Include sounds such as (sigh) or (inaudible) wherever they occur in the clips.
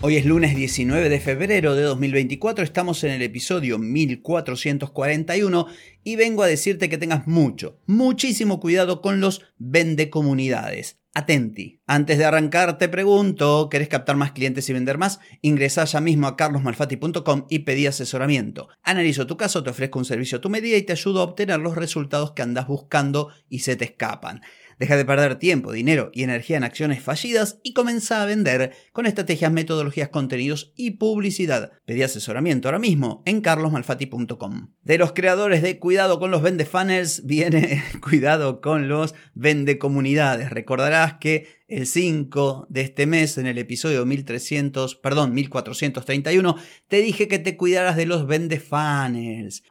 Hoy es lunes 19 de febrero de 2024, estamos en el episodio 1441 y vengo a decirte que tengas mucho, muchísimo cuidado con los vende comunidades. Atenti. Antes de arrancar te pregunto, ¿querés captar más clientes y vender más? Ingresa ya mismo a carlosmalfati.com y pedí asesoramiento. Analizo tu caso, te ofrezco un servicio a tu medida y te ayudo a obtener los resultados que andas buscando y se te escapan. Deja de perder tiempo, dinero y energía en acciones fallidas y comienza a vender con estrategias, metodologías, contenidos y publicidad. Pedí asesoramiento ahora mismo en carlosmalfati.com. De los creadores de Cuidado con los Vende Funnels viene (laughs) Cuidado con los Vende Comunidades. Recordarás que el 5 de este mes, en el episodio 1300, perdón, 1431, te dije que te cuidaras de los vende.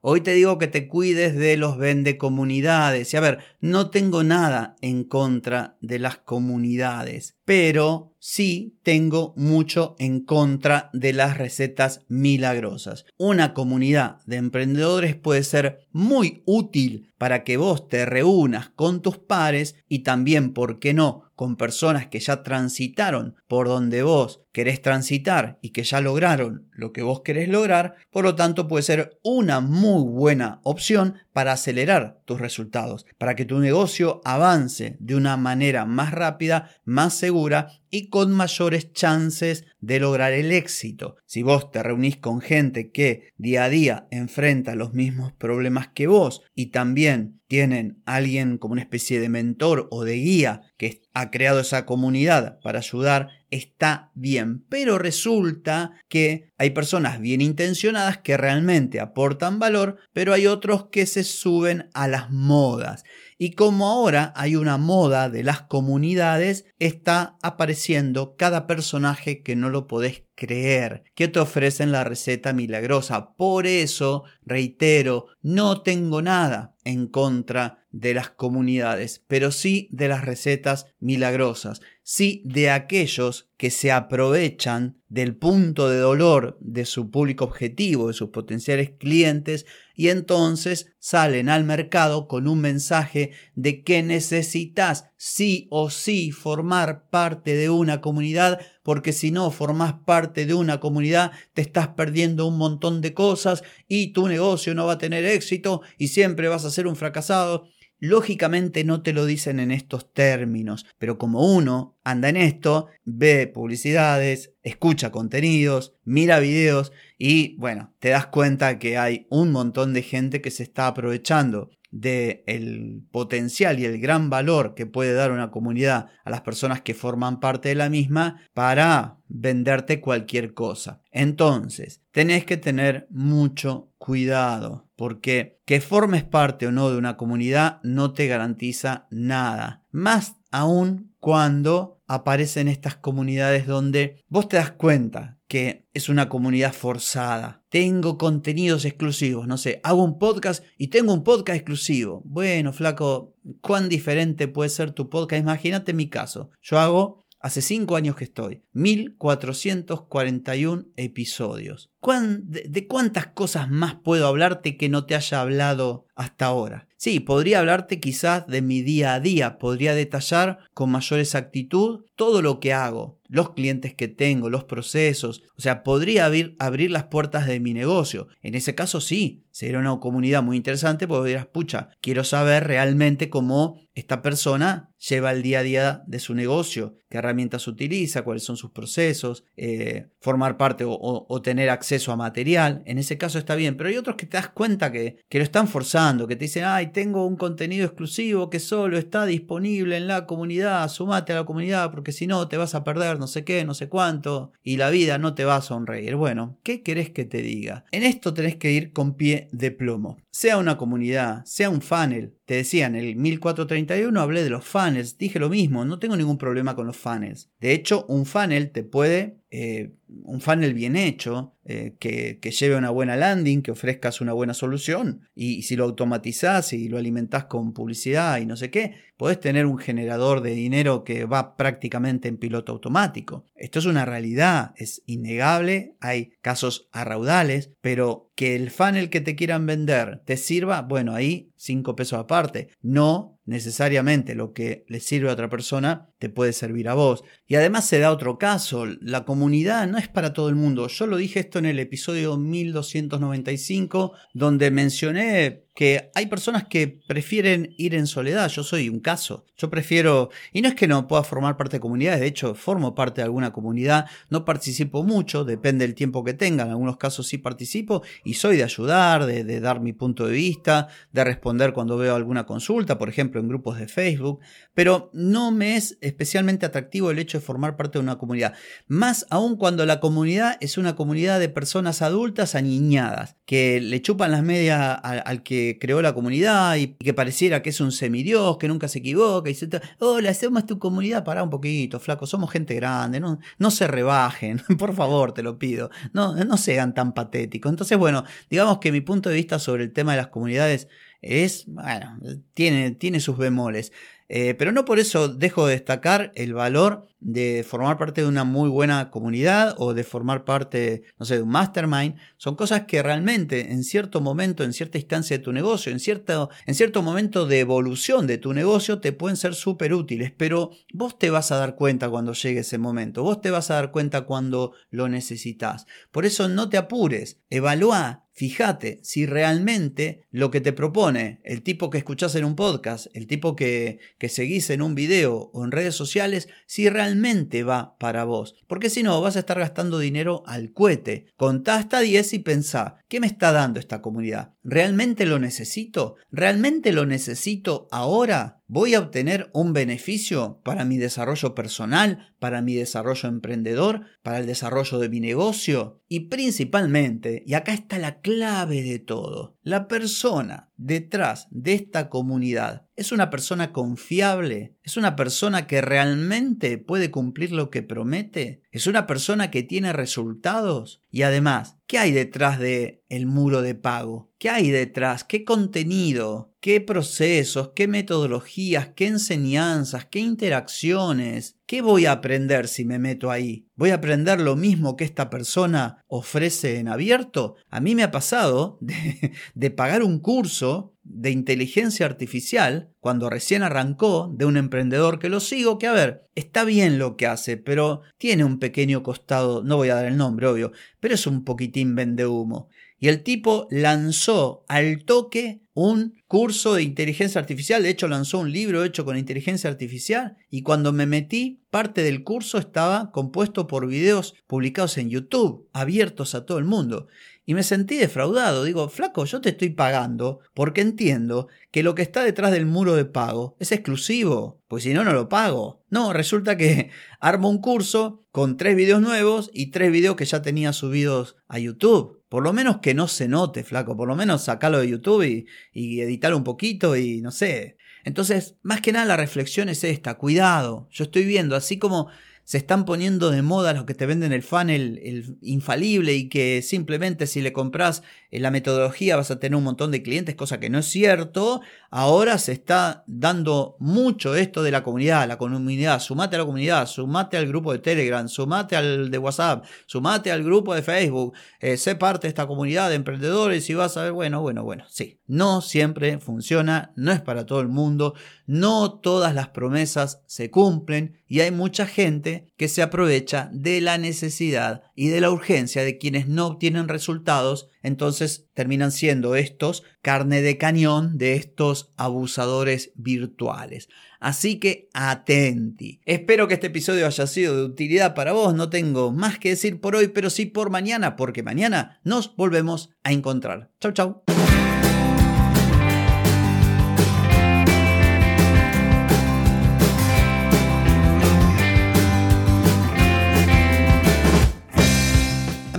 Hoy te digo que te cuides de los vende comunidades. Y a ver, no tengo nada en contra de las comunidades, pero sí tengo mucho en contra de las recetas milagrosas. Una comunidad de emprendedores puede ser muy útil para que vos te reúnas con tus pares y también, ¿por qué no?, con personas que ya transitaron por donde vos querés transitar y que ya lograron lo que vos querés lograr, por lo tanto puede ser una muy buena opción para acelerar tus resultados, para que tu negocio avance de una manera más rápida, más segura y con mayores chances de lograr el éxito. Si vos te reunís con gente que día a día enfrenta los mismos problemas que vos y también tienen alguien como una especie de mentor o de guía que ha creado esa comunidad para ayudar, está bien. Pero resulta que hay personas bien intencionadas que realmente aportan valor, pero hay otros que se suben a las modas. Y como ahora hay una moda de las comunidades, está apareciendo cada personaje que no lo podés creer, que te ofrecen la receta milagrosa. Por eso, reitero, no tengo nada en contra de las comunidades, pero sí de las recetas milagrosas, sí de aquellos que se aprovechan del punto de dolor de su público objetivo, de sus potenciales clientes, y entonces salen al mercado con un mensaje de que necesitas sí o sí formar parte de una comunidad, porque si no formas parte de una comunidad te estás perdiendo un montón de cosas y tu negocio no va a tener éxito y siempre vas a ser un fracasado. Lógicamente no te lo dicen en estos términos, pero como uno anda en esto, ve publicidades, escucha contenidos, mira videos y bueno, te das cuenta que hay un montón de gente que se está aprovechando del potencial y el gran valor que puede dar una comunidad a las personas que forman parte de la misma para venderte cualquier cosa. Entonces, tenés que tener mucho cuidado porque que formes parte o no de una comunidad no te garantiza nada. Más aún cuando aparecen estas comunidades donde vos te das cuenta que es una comunidad forzada. Tengo contenidos exclusivos, no sé, hago un podcast y tengo un podcast exclusivo. Bueno, flaco, ¿cuán diferente puede ser tu podcast? Imagínate mi caso. Yo hago Hace cinco años que estoy. 1441 episodios. de, cuántas cosas más puedo hablarte que no te haya hablado hasta ahora? Sí, podría hablarte quizás de mi día a día. Podría detallar con mayor exactitud todo lo que hago, los clientes que tengo, los procesos. O sea, podría abrir, las puertas de mi negocio. En ese caso sí, sería una comunidad muy interesante porque dirás, pucha, quiero saber realmente cómo esta persona lleva el día a día de su negocio, qué herramientas utiliza, cuáles son sus procesos, eh, formar parte o, tener acceso a material. En ese caso está bien, pero hay otros que te das cuenta que, que lo están forzando, que te dicen, ay, tengo un contenido exclusivo que solo está disponible en la comunidad, sumate a la comunidad porque si no te vas a perder no sé qué, no sé cuánto, y la vida no te va a sonreír. Bueno, ¿qué querés que te diga? En esto tenés que ir con pie de plomo. Sea una comunidad, sea un funnel. Te decía, en el 1431 hablé de los funnels, dije lo mismo, no tengo ningún problema con los funnels. De hecho, un funnel te puede, eh, un funnel bien hecho, eh, que, lleve una buena landing, que ofrezcas una buena solución, y, si lo automatizás y lo alimentás con publicidad y no sé qué, podés tener un generador de dinero que va prácticamente en piloto automático. Esto es una realidad, es innegable, hay casos a raudales, pero que el funnel que te quieran vender te sirva, bueno, ahí 5 pesos aparte. No necesariamente lo que le sirve a otra persona te puede servir a vos. Y además se da otro caso, la comunidad no es para todo el mundo. Yo lo dije esto en el episodio 1295, donde mencioné que hay personas que prefieren ir en soledad. Yo soy un caso. Yo prefiero, y no es que no pueda formar parte de comunidades, de hecho formo parte de alguna comunidad, no participo mucho, depende del tiempo que tenga, en algunos casos sí participo y soy de ayudar, de, dar mi punto de vista, de responder cuando veo alguna consulta, por ejemplo en grupos de Facebook, pero no me es especialmente atractivo el hecho de formar parte de una comunidad, más aún cuando la comunidad es una comunidad de personas adultas aniñadas, que le chupan las medias al, que creó la comunidad y que pareciera que es un semidios, que nunca se equivoca, y dice, hola, hacemos tu comunidad, para un poquito, flaco, somos gente grande, no, no se rebajen, (laughs) por favor, te lo pido, no, no sean tan patéticos. Entonces, bueno, digamos que mi punto de vista sobre el tema de las comunidades es, bueno, tiene, tiene sus bemoles. Eh, pero no por eso dejo de destacar el valor de formar parte de una muy buena comunidad o de formar parte, no sé, de un mastermind. Son cosas que realmente en cierto momento, en cierta instancia de tu negocio, en cierto, en cierto momento de evolución de tu negocio, te pueden ser súper útiles. Pero vos te vas a dar cuenta cuando llegue ese momento. Vos te vas a dar cuenta cuando lo necesitas. Por eso no te apures. Evalúa Fíjate si realmente lo que te propone el tipo que escuchás en un podcast, el tipo que, que seguís en un video o en redes sociales, si realmente va para vos. Porque si no, vas a estar gastando dinero al cohete. Contá hasta 10 y pensá, ¿qué me está dando esta comunidad? ¿Realmente lo necesito? ¿Realmente lo necesito ahora? ¿Voy a obtener un beneficio para mi desarrollo personal, para mi desarrollo emprendedor, para el desarrollo de mi negocio? Y principalmente, y acá está la clave de todo, la persona detrás de esta comunidad es una persona confiable, es una persona que realmente puede cumplir lo que promete, es una persona que tiene resultados y además, ¿qué hay detrás de el muro de pago? ¿Qué hay detrás? ¿Qué contenido? ¿Qué procesos? ¿Qué metodologías? ¿Qué enseñanzas? ¿Qué interacciones? ¿Qué voy a aprender si me meto ahí? ¿Voy a aprender lo mismo que esta persona ofrece en abierto? A mí me ha pasado de, de pagar un curso de inteligencia artificial, cuando recién arrancó, de un emprendedor que lo sigo, que a ver, está bien lo que hace, pero tiene un pequeño costado, no voy a dar el nombre, obvio, pero es un poquitín vende humo. Y el tipo lanzó al toque un curso de inteligencia artificial, de hecho lanzó un libro hecho con inteligencia artificial y cuando me metí, parte del curso estaba compuesto por videos publicados en YouTube, abiertos a todo el mundo y me sentí defraudado. Digo, flaco, yo te estoy pagando porque entiendo que lo que está detrás del muro de pago es exclusivo, pues si no, no lo pago. No, resulta que (laughs) armo un curso con tres videos nuevos y tres videos que ya tenía subidos a YouTube. Por lo menos que no se note, flaco. Por lo menos sacalo de YouTube y, y un poquito y no sé. Entonces, más que nada la reflexión es esta. Cuidado. Yo estoy viendo, así como se están poniendo de moda los que te venden el funnel el infalible y que simplemente si le compras en la metodología vas a tener un montón de clientes, cosa que no es cierto. Ahora se está dando mucho esto de la comunidad, la comunidad, sumate a la comunidad, sumate al grupo de Telegram, sumate al de WhatsApp, sumate al grupo de Facebook, eh, sé parte de esta comunidad de emprendedores y vas a ver, bueno, bueno, bueno, sí, no siempre funciona, no es para todo el mundo, no todas las promesas se cumplen y hay mucha gente que se aprovecha de la necesidad y de la urgencia de quienes no obtienen resultados, entonces terminan siendo estos carne de cañón de estos abusadores virtuales. Así que atenti. Espero que este episodio haya sido de utilidad para vos. No tengo más que decir por hoy, pero sí por mañana, porque mañana nos volvemos a encontrar. Chau, chau.